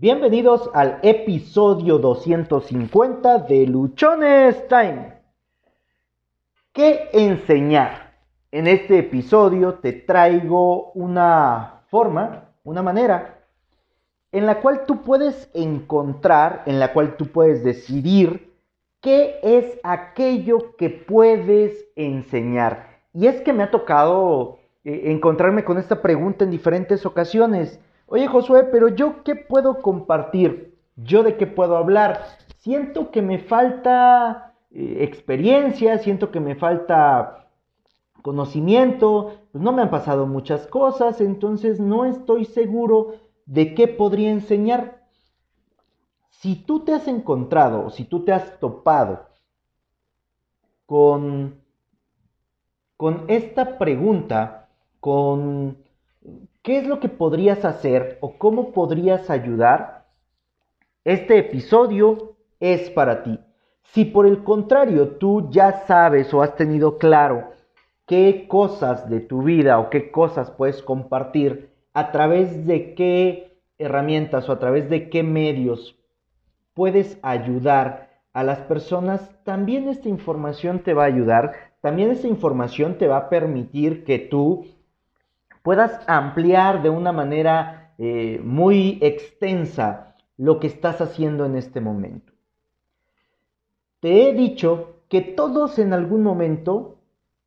Bienvenidos al episodio 250 de Luchones Time. ¿Qué enseñar? En este episodio te traigo una forma, una manera en la cual tú puedes encontrar, en la cual tú puedes decidir qué es aquello que puedes enseñar. Y es que me ha tocado eh, encontrarme con esta pregunta en diferentes ocasiones. Oye Josué, pero yo qué puedo compartir? ¿Yo de qué puedo hablar? Siento que me falta eh, experiencia, siento que me falta conocimiento, pues no me han pasado muchas cosas, entonces no estoy seguro de qué podría enseñar. Si tú te has encontrado, si tú te has topado con, con esta pregunta, con ¿Qué es lo que podrías hacer o cómo podrías ayudar? Este episodio es para ti. Si por el contrario tú ya sabes o has tenido claro qué cosas de tu vida o qué cosas puedes compartir, a través de qué herramientas o a través de qué medios puedes ayudar a las personas, también esta información te va a ayudar, también esta información te va a permitir que tú puedas ampliar de una manera eh, muy extensa lo que estás haciendo en este momento. Te he dicho que todos en algún momento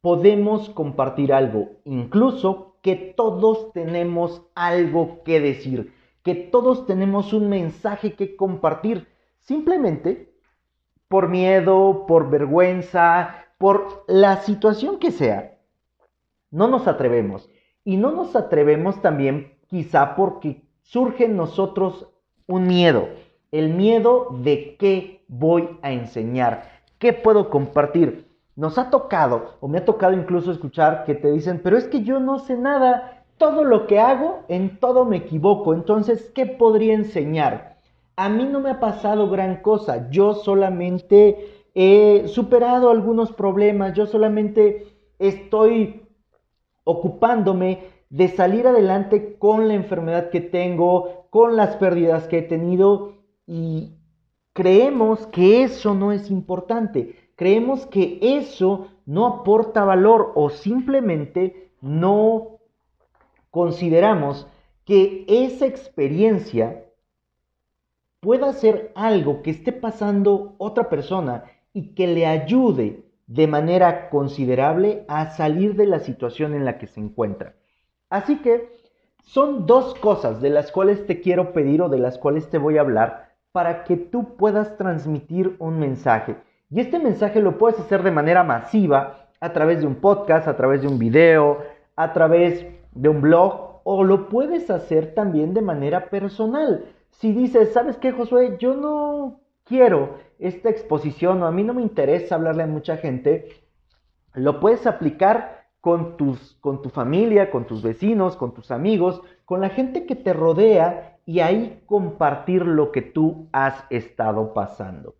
podemos compartir algo, incluso que todos tenemos algo que decir, que todos tenemos un mensaje que compartir, simplemente por miedo, por vergüenza, por la situación que sea. No nos atrevemos. Y no nos atrevemos también quizá porque surge en nosotros un miedo, el miedo de qué voy a enseñar, qué puedo compartir. Nos ha tocado, o me ha tocado incluso escuchar que te dicen, pero es que yo no sé nada, todo lo que hago, en todo me equivoco, entonces, ¿qué podría enseñar? A mí no me ha pasado gran cosa, yo solamente he superado algunos problemas, yo solamente estoy ocupándome de salir adelante con la enfermedad que tengo, con las pérdidas que he tenido. Y creemos que eso no es importante, creemos que eso no aporta valor o simplemente no consideramos que esa experiencia pueda ser algo que esté pasando otra persona y que le ayude de manera considerable a salir de la situación en la que se encuentra. Así que son dos cosas de las cuales te quiero pedir o de las cuales te voy a hablar para que tú puedas transmitir un mensaje. Y este mensaje lo puedes hacer de manera masiva a través de un podcast, a través de un video, a través de un blog o lo puedes hacer también de manera personal. Si dices, ¿sabes qué, Josué? Yo no quiero esta exposición o a mí no me interesa hablarle a mucha gente, lo puedes aplicar con, tus, con tu familia, con tus vecinos, con tus amigos, con la gente que te rodea y ahí compartir lo que tú has estado pasando.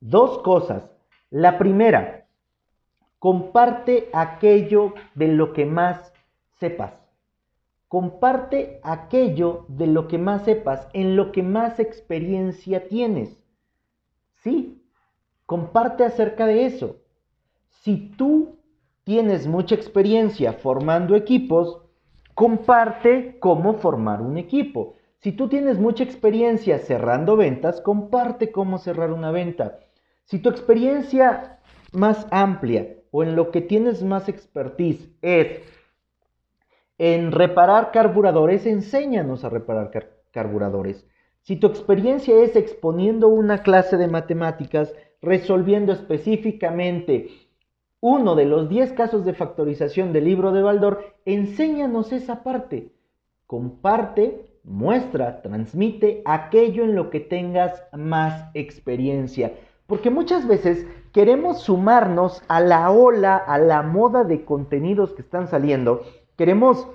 Dos cosas. La primera, comparte aquello de lo que más sepas. Comparte aquello de lo que más sepas, en lo que más experiencia tienes. Sí, comparte acerca de eso. Si tú tienes mucha experiencia formando equipos, comparte cómo formar un equipo. Si tú tienes mucha experiencia cerrando ventas, comparte cómo cerrar una venta. Si tu experiencia más amplia o en lo que tienes más expertise es en reparar carburadores, enséñanos a reparar carburadores. Si tu experiencia es exponiendo una clase de matemáticas, resolviendo específicamente uno de los 10 casos de factorización del libro de Baldor, enséñanos esa parte. Comparte, muestra, transmite aquello en lo que tengas más experiencia. Porque muchas veces queremos sumarnos a la ola, a la moda de contenidos que están saliendo. Queremos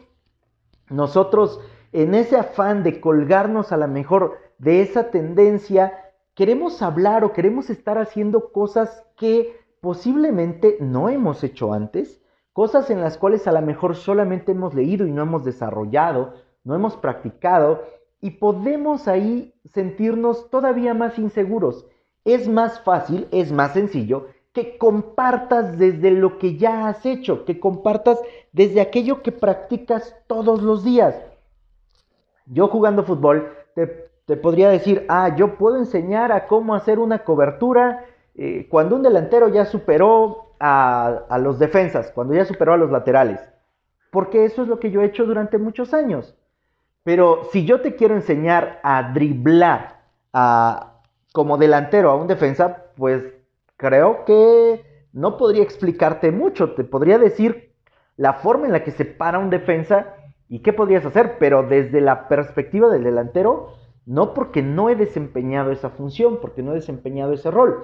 nosotros en ese afán de colgarnos a la mejor de esa tendencia, queremos hablar o queremos estar haciendo cosas que posiblemente no hemos hecho antes, cosas en las cuales a lo mejor solamente hemos leído y no hemos desarrollado, no hemos practicado, y podemos ahí sentirnos todavía más inseguros. Es más fácil, es más sencillo que compartas desde lo que ya has hecho, que compartas desde aquello que practicas todos los días. Yo jugando fútbol te, podría decir, ah, yo puedo enseñar a cómo hacer una cobertura eh, cuando un delantero ya superó a, a los defensas, cuando ya superó a los laterales. Porque eso es lo que yo he hecho durante muchos años. Pero si yo te quiero enseñar a driblar a, como delantero a un defensa, pues creo que no podría explicarte mucho. Te podría decir la forma en la que se para un defensa y qué podrías hacer, pero desde la perspectiva del delantero, no porque no he desempeñado esa función, porque no he desempeñado ese rol.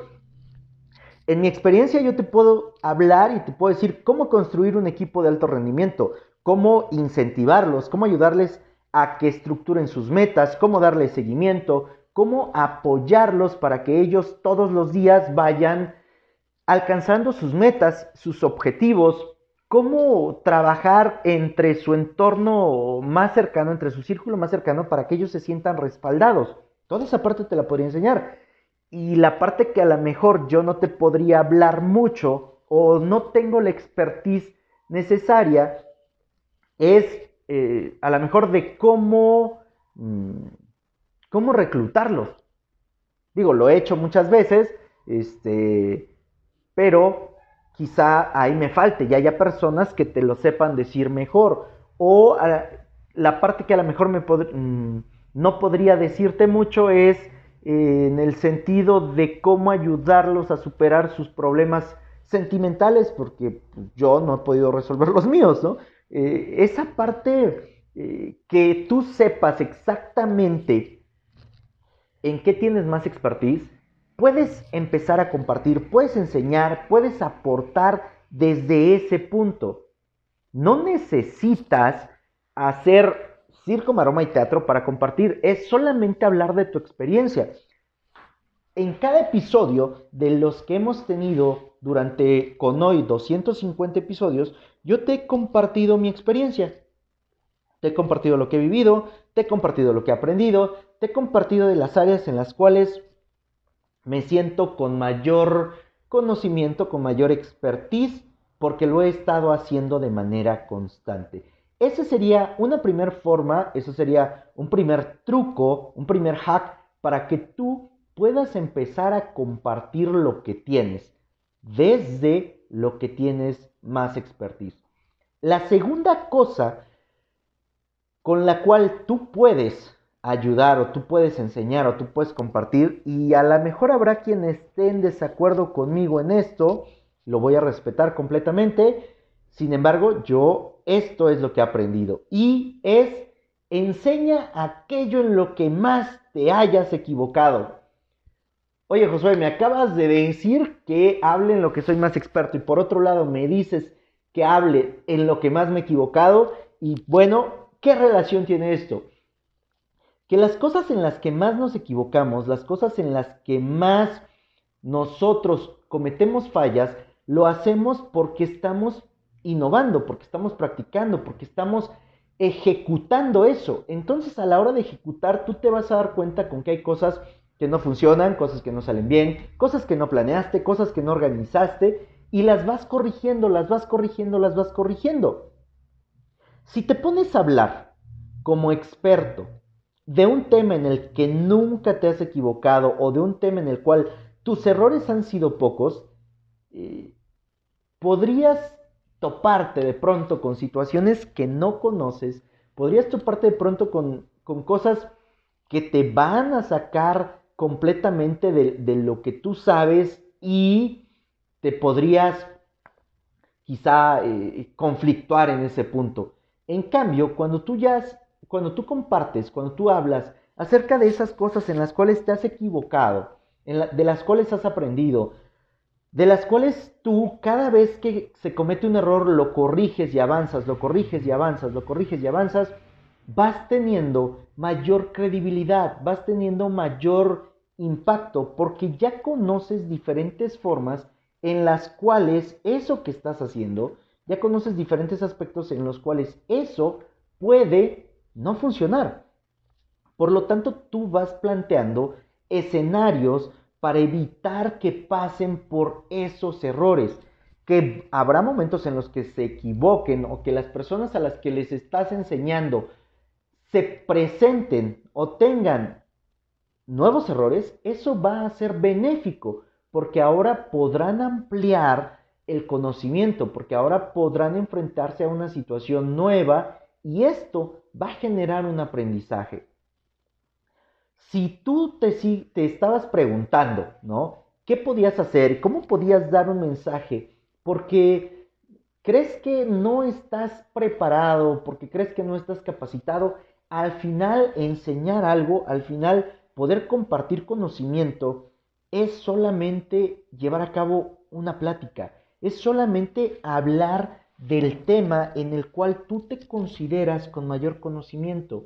En mi experiencia yo te puedo hablar y te puedo decir cómo construir un equipo de alto rendimiento, cómo incentivarlos, cómo ayudarles a que estructuren sus metas, cómo darles seguimiento, cómo apoyarlos para que ellos todos los días vayan alcanzando sus metas, sus objetivos, cómo trabajar entre su entorno más cercano, entre su círculo más cercano, para que ellos se sientan respaldados. Toda esa parte te la podría enseñar. Y la parte que a lo mejor yo no te podría hablar mucho o no tengo la expertise necesaria es eh, a lo mejor de cómo, mm, cómo reclutarlos. Digo, lo he hecho muchas veces, este, pero quizá ahí me falte y haya personas que te lo sepan decir mejor. O la parte que a lo mejor me mm, no podría decirte mucho es en el sentido de cómo ayudarlos a superar sus problemas sentimentales, porque pues, yo no he podido resolver los míos, ¿no? Eh, esa parte eh, que tú sepas exactamente en qué tienes más expertise, puedes empezar a compartir, puedes enseñar, puedes aportar desde ese punto. No necesitas hacer circo, maroma y teatro para compartir, es solamente hablar de tu experiencia. En cada episodio de los que hemos tenido durante con hoy 250 episodios, yo te he compartido mi experiencia. Te he compartido lo que he vivido, te he compartido lo que he aprendido, te he compartido de las áreas en las cuales me siento con mayor conocimiento, con mayor expertise, porque lo he estado haciendo de manera constante. Esa sería una primera forma, eso sería un primer truco, un primer hack para que tú puedas empezar a compartir lo que tienes desde lo que tienes más expertise. La segunda cosa con la cual tú puedes ayudar o tú puedes enseñar o tú puedes compartir y a lo mejor habrá quien esté en desacuerdo conmigo en esto, lo voy a respetar completamente, sin embargo yo esto es lo que he aprendido. Y es, enseña aquello en lo que más te hayas equivocado. Oye Josué, me acabas de decir que hable en lo que soy más experto y por otro lado me dices que hable en lo que más me he equivocado y bueno, ¿qué relación tiene esto? Que las cosas en las que más nos equivocamos, las cosas en las que más nosotros cometemos fallas, lo hacemos porque estamos innovando, porque estamos practicando, porque estamos ejecutando eso. Entonces a la hora de ejecutar tú te vas a dar cuenta con que hay cosas que no funcionan, cosas que no salen bien, cosas que no planeaste, cosas que no organizaste y las vas corrigiendo, las vas corrigiendo, las vas corrigiendo. Si te pones a hablar como experto de un tema en el que nunca te has equivocado o de un tema en el cual tus errores han sido pocos, eh, podrías toparte de pronto con situaciones que no conoces, podrías toparte de pronto con, cosas que te van a sacar completamente de, lo que tú sabes y te podrías quizá eh, conflictuar en ese punto. En cambio, cuando tú ya, cuando tú compartes, cuando tú hablas acerca de esas cosas en las cuales te has equivocado, de las cuales has aprendido, de las cuales tú cada vez que se comete un error lo corriges y avanzas, lo corriges y avanzas, lo corriges y avanzas, vas teniendo mayor credibilidad, vas teniendo mayor impacto porque ya conoces diferentes formas en las cuales eso que estás haciendo, ya conoces diferentes aspectos en los cuales eso puede no funcionar. Por lo tanto, tú vas planteando escenarios para evitar que pasen por esos errores. Que habrá momentos en los que se equivoquen o que las personas a las que les estás enseñando se presenten o tengan nuevos errores, eso va a ser benéfico porque ahora podrán ampliar el conocimiento, porque ahora podrán enfrentarse a una situación nueva y esto va a generar un aprendizaje. Si tú te, te estabas preguntando, ¿no? ¿Qué podías hacer? ¿Cómo podías dar un mensaje? Porque crees que no estás preparado, porque crees que no estás capacitado, al final enseñar algo, al final poder compartir conocimiento, es solamente llevar a cabo una plática, es solamente hablar del tema en el cual tú te consideras con mayor conocimiento.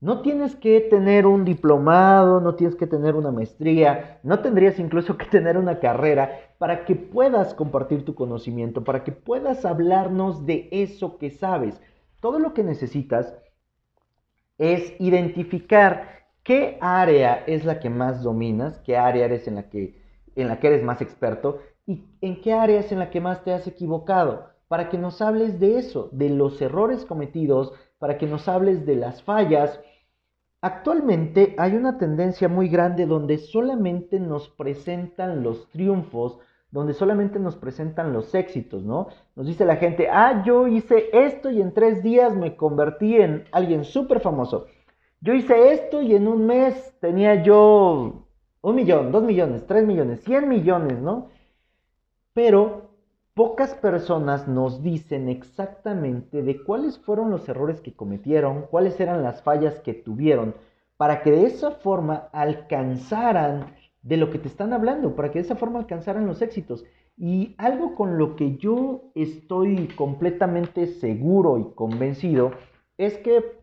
No tienes que tener un diplomado, no tienes que tener una maestría, no tendrías incluso que tener una carrera para que puedas compartir tu conocimiento, para que puedas hablarnos de eso que sabes. Todo lo que necesitas es identificar ¿Qué área es la que más dominas? ¿Qué área eres en la que, en la que eres más experto? ¿Y en qué área es en la que más te has equivocado? Para que nos hables de eso, de los errores cometidos, para que nos hables de las fallas. Actualmente hay una tendencia muy grande donde solamente nos presentan los triunfos, donde solamente nos presentan los éxitos, ¿no? Nos dice la gente, ah, yo hice esto y en tres días me convertí en alguien súper famoso. Yo hice esto y en un mes tenía yo un millón, dos millones, tres millones, cien millones, ¿no? Pero pocas personas nos dicen exactamente de cuáles fueron los errores que cometieron, cuáles eran las fallas que tuvieron, para que de esa forma alcanzaran de lo que te están hablando, para que de esa forma alcanzaran los éxitos. Y algo con lo que yo estoy completamente seguro y convencido es que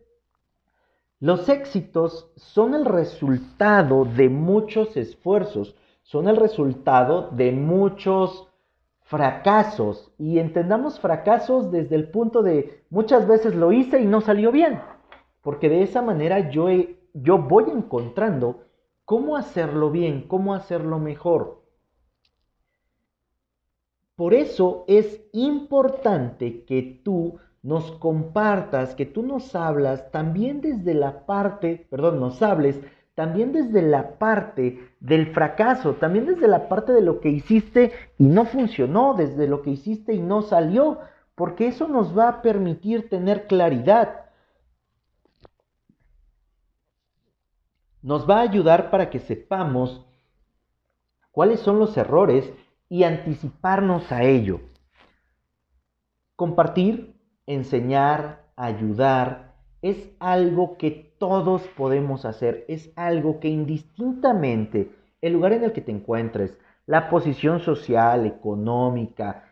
los éxitos son el resultado de muchos esfuerzos, son el resultado de muchos fracasos. Y entendamos fracasos desde el punto de muchas veces lo hice y no salió bien, porque de esa manera yo, yo voy encontrando cómo hacerlo bien, cómo hacerlo mejor. Por eso es importante que tú nos compartas, que tú nos hablas también desde la parte, perdón, nos hables también desde la parte del fracaso, también desde la parte de lo que hiciste y no funcionó, desde lo que hiciste y no salió, porque eso nos va a permitir tener claridad. Nos va a ayudar para que sepamos cuáles son los errores y anticiparnos a ello. Compartir enseñar, ayudar, es algo que todos podemos hacer, es algo que indistintamente el lugar en el que te encuentres, la posición social, económica,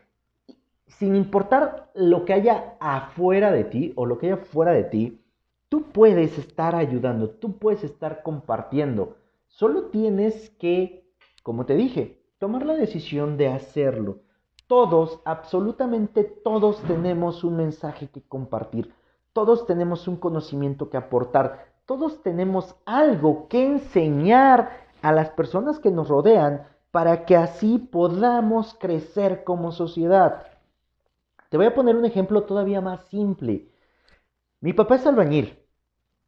sin importar lo que haya afuera de ti o lo que haya fuera de ti, tú puedes estar ayudando, tú puedes estar compartiendo. Solo tienes que, como te dije, tomar la decisión de hacerlo. Todos, absolutamente todos tenemos un mensaje que compartir, todos tenemos un conocimiento que aportar, todos tenemos algo que enseñar a las personas que nos rodean para que así podamos crecer como sociedad. Te voy a poner un ejemplo todavía más simple. Mi papá es albañil.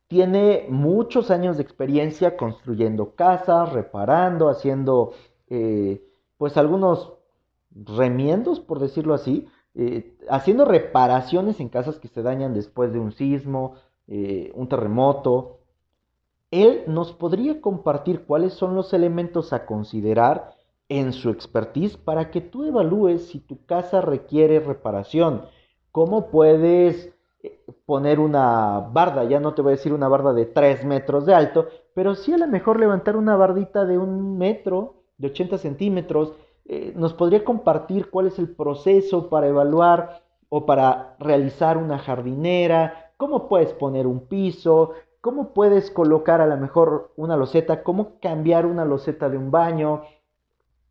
Tiene muchos años de experiencia construyendo casas, reparando, haciendo eh, pues algunos remiendos, por decirlo así, eh, haciendo reparaciones en casas que se dañan después de un sismo, eh, un terremoto. Él nos podría compartir cuáles son los elementos a considerar en su expertise para que tú evalúes si tu casa requiere reparación. ¿Cómo puedes eh, poner una barda? Ya no te voy a decir una barda de 3 metros de alto, pero sí a lo mejor levantar una bardita de un metro, de 80 centímetros, eh, nos podría compartir cuál es el proceso para evaluar o para realizar una jardinera, cómo puedes poner un piso, cómo puedes colocar a lo mejor una loseta, cómo cambiar una loseta de un baño.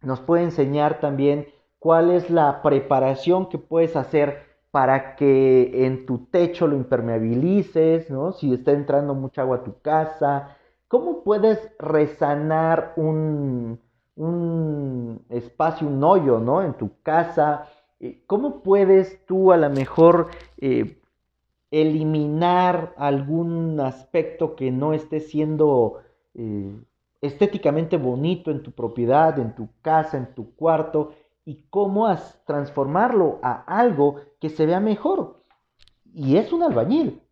Nos puede enseñar también cuál es la preparación que puedes hacer para que en tu techo lo impermeabilices, ¿no? Si está entrando mucha agua a tu casa, ¿Cómo puedes resanar un, un espacio, un hoyo, ¿no? En tu casa. Eh, ¿Cómo puedes tú a lo mejor eh, eliminar algún aspecto que no esté siendo eh, estéticamente bonito en tu propiedad, en tu casa, en tu cuarto? Y cómo transformarlo a algo que se vea mejor. Y es un albañil.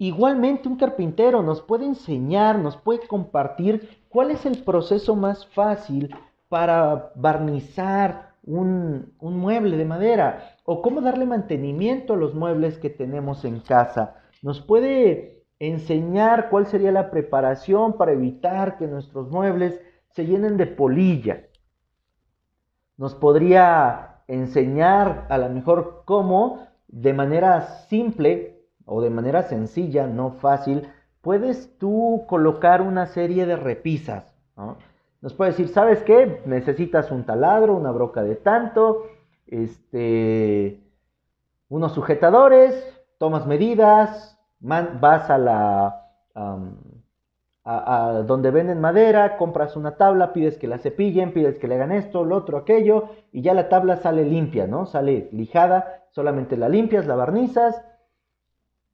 Igualmente un carpintero nos puede enseñar, nos puede compartir cuál es el proceso más fácil para barnizar un, mueble de madera o cómo darle mantenimiento a los muebles que tenemos en casa. Nos puede enseñar cuál sería la preparación para evitar que nuestros muebles se llenen de polilla. Nos podría enseñar a lo mejor cómo de manera simple o de manera sencilla, no fácil, puedes tú colocar una serie de repisas. Nos puede decir, ¿sabes qué? Necesitas un taladro, una broca de tanto, este, unos sujetadores, tomas medidas, vas a la... a, donde venden madera, compras una tabla, pides que la cepillen, pides que le hagan esto, lo otro, aquello, y ya la tabla sale limpia, ¿no? Sale lijada, solamente la limpias, la barnizas,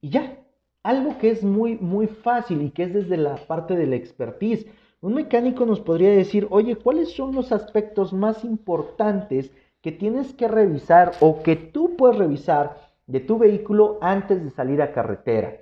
y ya, algo que es muy, muy fácil y que es desde la parte de la expertise. Un mecánico nos podría decir, oye, ¿cuáles son los aspectos más importantes que tienes que revisar o que tú puedes revisar de tu vehículo antes de salir a carretera?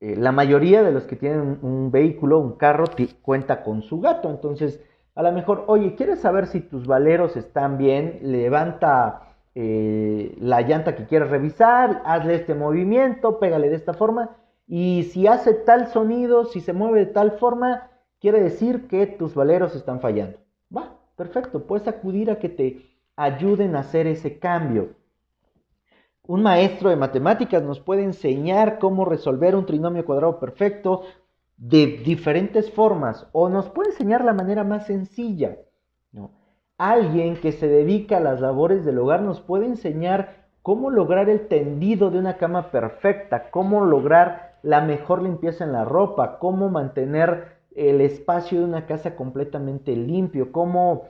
Eh, la mayoría de los que tienen un vehículo, un carro, cuenta con su gato. Entonces, a lo mejor, oye, ¿quieres saber si tus valeros están bien? Levanta eh, la llanta que quieres revisar, hazle este movimiento, pégale de esta forma. Y si hace tal sonido, si se mueve de tal forma, quiere decir que tus valeros están fallando. Va, perfecto, puedes acudir a que te ayuden a hacer ese cambio. Un maestro de matemáticas nos puede enseñar cómo resolver un trinomio cuadrado perfecto de diferentes formas o nos puede enseñar la manera más sencilla. Alguien que se dedica a las labores del hogar nos puede enseñar cómo lograr el tendido de una cama perfecta, cómo lograr la mejor limpieza en la ropa, cómo mantener el espacio de una casa completamente limpio, cómo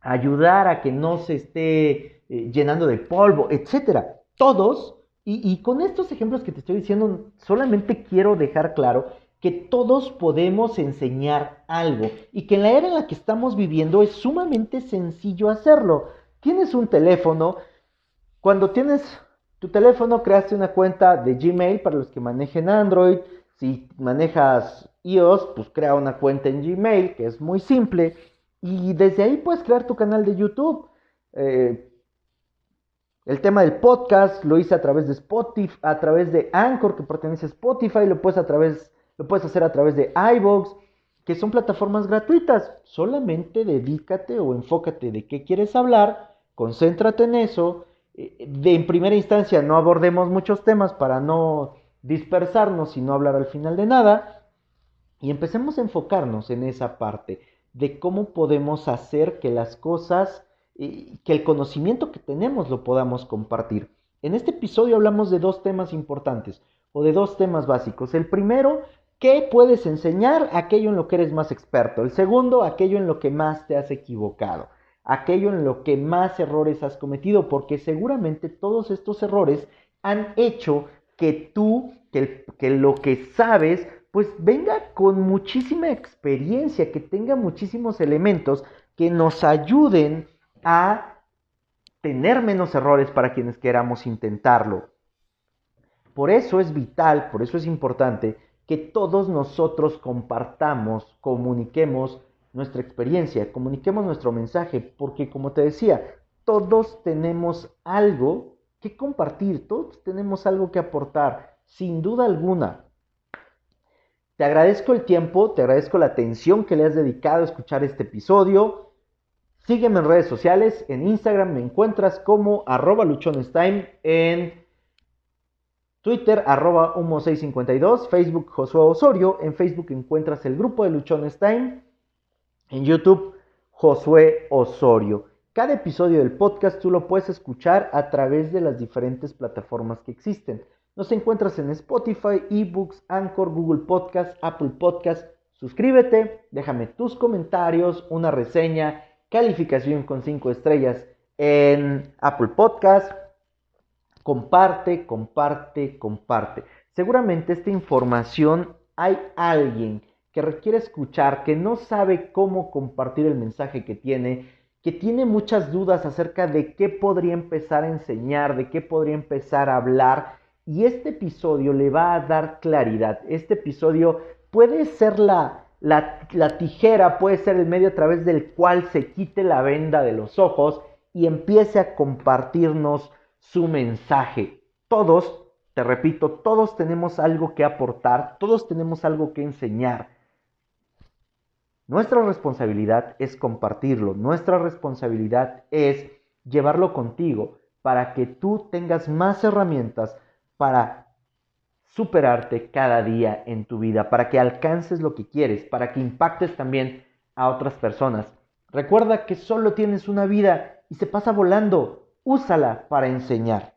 ayudar a que no se esté eh, llenando de polvo, etcétera. Todos, y con estos ejemplos que te estoy diciendo, solamente quiero dejar claro que todos podemos enseñar algo y que en la era en la que estamos viviendo es sumamente sencillo hacerlo. Tienes un teléfono, cuando tienes tu teléfono creaste una cuenta de Gmail para los que manejen Android, si manejas iOS, pues crea una cuenta en Gmail, que es muy simple, y desde ahí puedes crear tu canal de YouTube. Eh, el tema del podcast lo hice a través de Spotify, a través de Anchor, que pertenece a Spotify, lo puedes a través lo puedes hacer a través de iVoox, que son plataformas gratuitas. Solamente dedícate o enfócate de qué quieres hablar, concéntrate en eso. Eh, de, en primera instancia no abordemos muchos temas para no dispersarnos y no hablar al final de nada. Y empecemos a enfocarnos en esa parte de cómo podemos hacer que las cosas, eh, que el conocimiento que tenemos lo podamos compartir. En este episodio hablamos de dos temas importantes o de dos temas básicos. El primero ¿Qué puedes enseñar? Aquello en lo que eres más experto. El segundo, aquello en lo que más te has equivocado. Aquello en lo que más errores has cometido, porque seguramente todos estos errores han hecho que tú, que, que lo que sabes, pues venga con muchísima experiencia, que tenga muchísimos elementos que nos ayuden a tener menos errores para quienes queramos intentarlo. Por eso es vital, por eso es importante que todos nosotros compartamos, comuniquemos nuestra experiencia, comuniquemos nuestro mensaje, porque como te decía, todos tenemos algo que compartir, todos tenemos algo que aportar, sin duda alguna. Te agradezco el tiempo, te agradezco la atención que le has dedicado a escuchar este episodio. Sígueme en redes sociales, en Instagram me encuentras como arroba luchonestime, en Twitter, arroba humo652, Facebook Josué Osorio, en Facebook encuentras el grupo de Luchones Time, en YouTube Josué Osorio. Cada episodio del podcast tú lo puedes escuchar a través de las diferentes plataformas que existen. Nos encuentras en Spotify, eBooks, Anchor, Google Podcast, Apple Podcast. Suscríbete, déjame tus comentarios, una reseña, calificación con 5 estrellas en Apple Podcast. Comparte, comparte, comparte. Seguramente esta información hay alguien que requiere escuchar, que no sabe cómo compartir el mensaje que tiene, que tiene muchas dudas acerca de qué podría empezar a enseñar, de qué podría empezar a hablar. Y este episodio le va a dar claridad. Este episodio puede ser la, la, tijera, puede ser el medio a través del cual se quite la venda de los ojos y empiece a compartirnos su mensaje. Todos, te repito, todos tenemos algo que aportar, todos tenemos algo que enseñar. Nuestra responsabilidad es compartirlo, nuestra responsabilidad es llevarlo contigo para que tú tengas más herramientas para superarte cada día en tu vida, para que alcances lo que quieres, para que impactes también a otras personas. Recuerda que solo tienes una vida y se pasa volando. Úsala para enseñar.